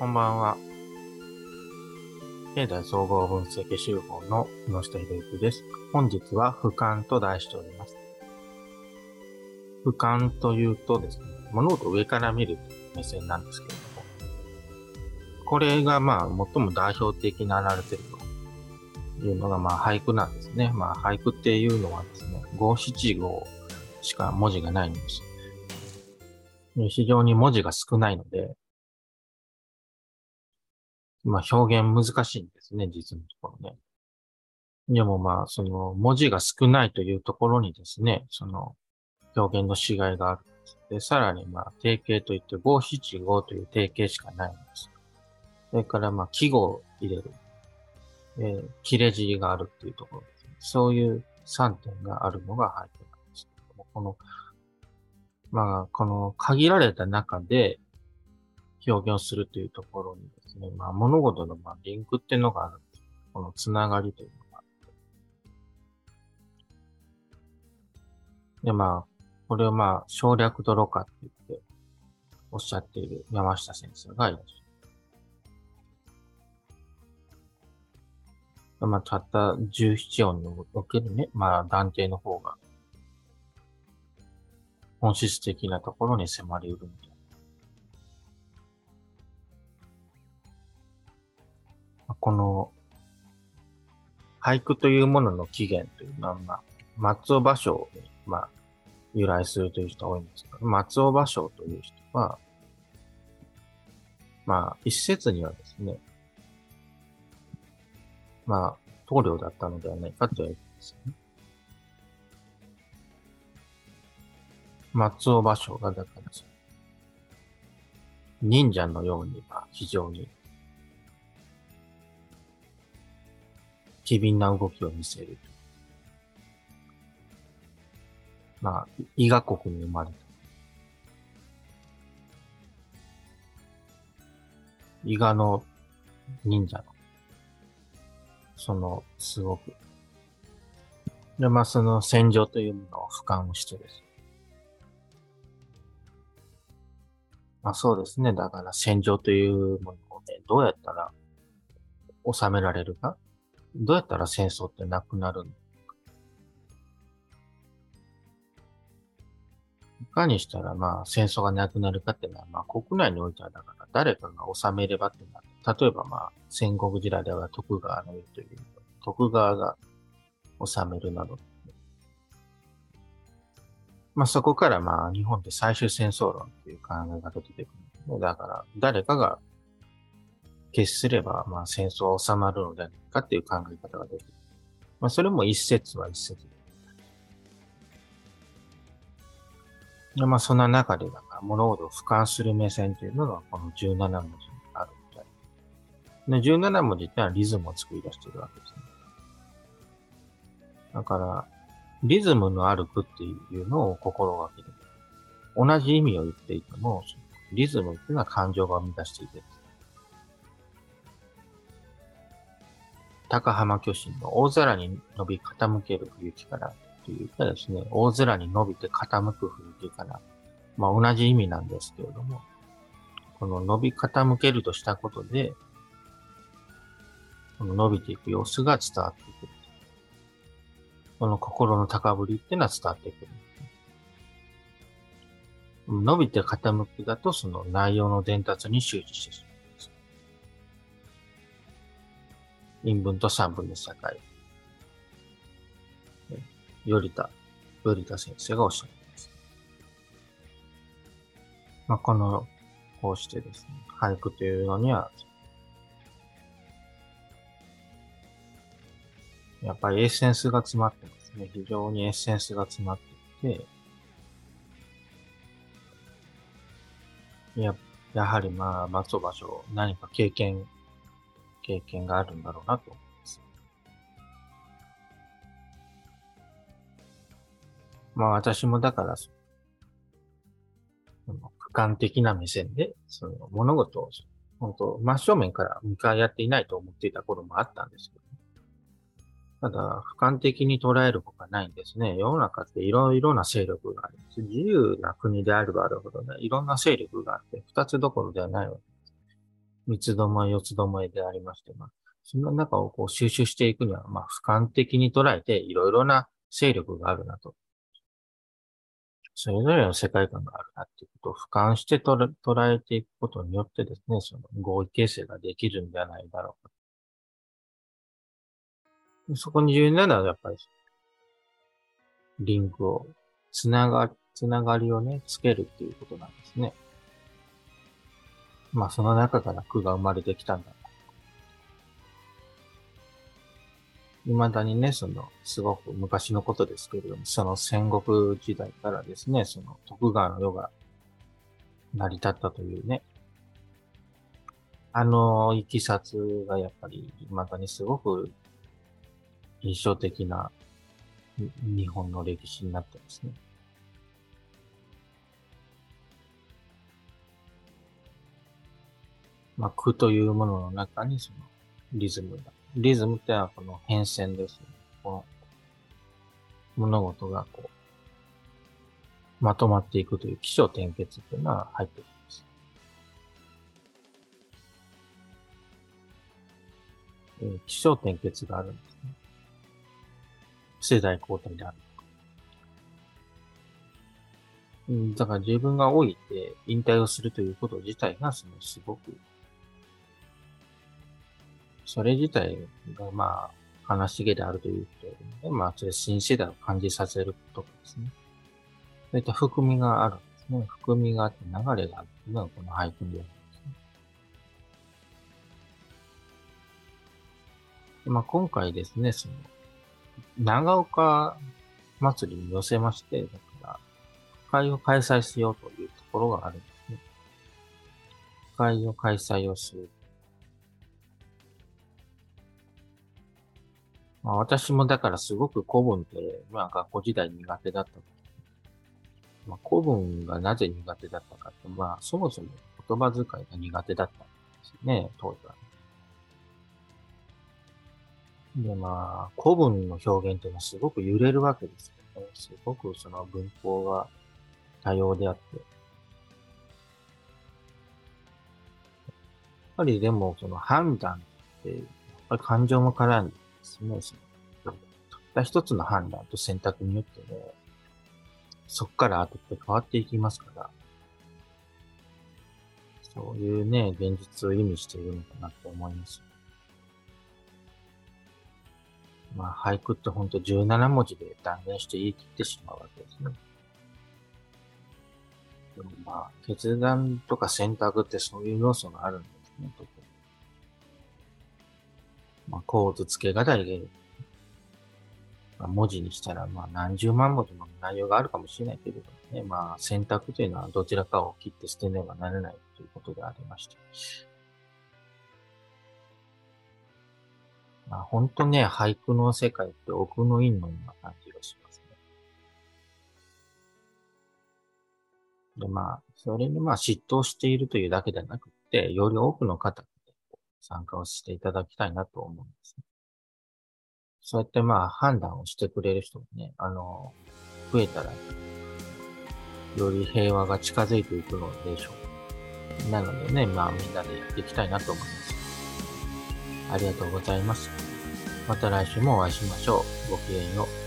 こんばんは。経済総合分析手法の野下博之です。本日は俯瞰と題しております。俯瞰というとですね、物事を上から見る目線なんですけれども、これがまあ最も代表的なられているというのがまあ俳句なんですね。まあ俳句っていうのはですね、五七五しか文字がないんです。非常に文字が少ないので、まあ表現難しいんですね、実のところね。でもまあ、その文字が少ないというところにですね、その表現のしがいがあるんです。で、さらにまあ、定型といって五七五という定型しかないんです。それからまあ、記号を入れる。え、切れ字があるっていうところですね。そういう3点があるのが背景なんですけども、この、まあ、この限られた中で表現するというところにですね、まあ、物事のまあリンクっていうのがある。このつながりというのがあって。で、まあ、これをまあ、省略とろ過って言っておっしゃっている山下先生がいらっしゃる。まあ、たった17音におけるね、まあ、断定の方が、本質的なところに迫り得るみたいこの、俳句というものの起源というのは、まあ、松尾芭蕉に、まあ、由来するという人が多いんですけど、松尾芭蕉という人は、まあ、一説にはですね、まあ、棟梁だったのではないかと言われていますね。松尾芭蕉が、だから、忍者のように、まあ、非常に、機敏な動きを見せる。まあ、伊賀国に生まれた。伊賀の忍者のその、すごく。で、まあ、その戦場というものを俯瞰をしてです。まあそうですね。だから戦場というものをね、どうやったら収められるかどうやったら戦争ってなくなるの？かいかにしたらまあ戦争がなくなるかっていうのは、まあ国内においてはだから誰かが収めればってなる。例えばまあ戦国時代では徳川の言うという、徳川が治めるなど。まあそこからまあ日本で最終戦争論っていう考えが出てくる。だから誰かが決すればまあ戦争は収まるのではないかっていう考え方が出てくる。まあそれも一説は一説で。まあそんな中で物事を俯瞰する目線というのがこの17文字にあるみたいで、17文字ってのはリズムを作り出しているわけですね。だから、リズムのある句っていうのを心がける。同じ意味を言っていても、リズムっていうのは感情が生み出していて、高浜巨神の大空に伸び傾ける冬木からというかですね、大空に伸びて傾く冬木から、まあ同じ意味なんですけれども、この伸び傾けるとしたことで、この伸びていく様子が伝わってくる。この心の高ぶりっていうのは伝わってくる。伸びて傾きだとその内容の伝達に集中してしまい陰文と三文の境。頼田、頼田先生がおっしゃってます。まあ、この、こうしてですね、俳句というのには、やっぱりエッセンスが詰まってますね。非常にエッセンスが詰まっていて、や、やはりまあ、松尾芭蕉、何か経験、経験があるんだろうなと思います。まあ私もだから、その、俯瞰的な目線で、その物事を、本当真正面から向かい合っていないと思っていた頃もあったんですけど、ただ、俯瞰的に捉えるほかないんですね。世の中っていろいろな勢力があります。自由な国であればあるほどね、いろんな勢力があって、二つどころではないわけ。三つどもえ、四つどもえでありまして、まあ、そんな中をこう収集していくには、まあ、俯瞰的に捉えて、いろいろな勢力があるなと。それぞれの世界観があるなっていうことを俯瞰して捉えていくことによってですね、その合意形成ができるんじゃないだろうか。そこに重要なのはやっぱり、リンクを、つなが、つながりをね、つけるっていうことなんですね。まあその中から句が生まれてきたんだ未だにね、その、すごく昔のことですけれども、その戦国時代からですね、その徳川の世が成り立ったというね、あの、いきさつがやっぱり未だにすごく印象的な日本の歴史になってますね。まあ、句というものの中にそのリズムがリズムってのはこの変遷ですね。この物事がこう、まとまっていくという気象転結っていうのは入ってきます。えー、気象転結があるんですね。世代交代である。だから自分が老いて引退をするということ自体が、そのすごくそれ自体が、まあ、悲しげであるということで、まあ、それ新世代を感じさせることですね。そういった含みがあるんですね。含みがあって流れがあるというのがこの俳句にあるんですね。まあ、今回ですね、その、長岡祭りに寄せまして、だから、会を開催しようというところがあるんですね。会を開催をする。まあ、私もだからすごく古文って、まあ学校時代苦手だった。まあ、古文がなぜ苦手だったかって、まあそもそも言葉遣いが苦手だったんですね、当時は。で、まあ、古文の表現っていうのはすごく揺れるわけですよね。すごくその文法が多様であって。やっぱりでもその判断って、やっぱり感情も絡んでですね。そのたった一つの判断と選択によってね、そこから後って変わっていきますから、そういうね、現実を意味しているのかなって思います。まあ、俳句ってほんと17文字で断言して言い切ってしまうわけですね。でもまあ、決断とか選択ってそういう要素があるんですね、特に。まあ、構図付けが大で、まあ、文字にしたら、まあ、何十万文字も内容があるかもしれないけれどもね、まあ、選択というのはどちらかを切って捨てねばならないということでありまして。まあ、本当ね、俳句の世界って奥の院のような感じがしますね。で、まあ、それにまあ嫉妬しているというだけではなくて、より多くの方参加をしていただきたいなと思うんですね。そうやってまあ判断をしてくれる人がね、あの、増えたら、より平和が近づいていくのでしょう。なのでね、まあみんなでやっていきたいなと思います。ありがとうございます。また来週もお会いしましょう。ごきげんよう。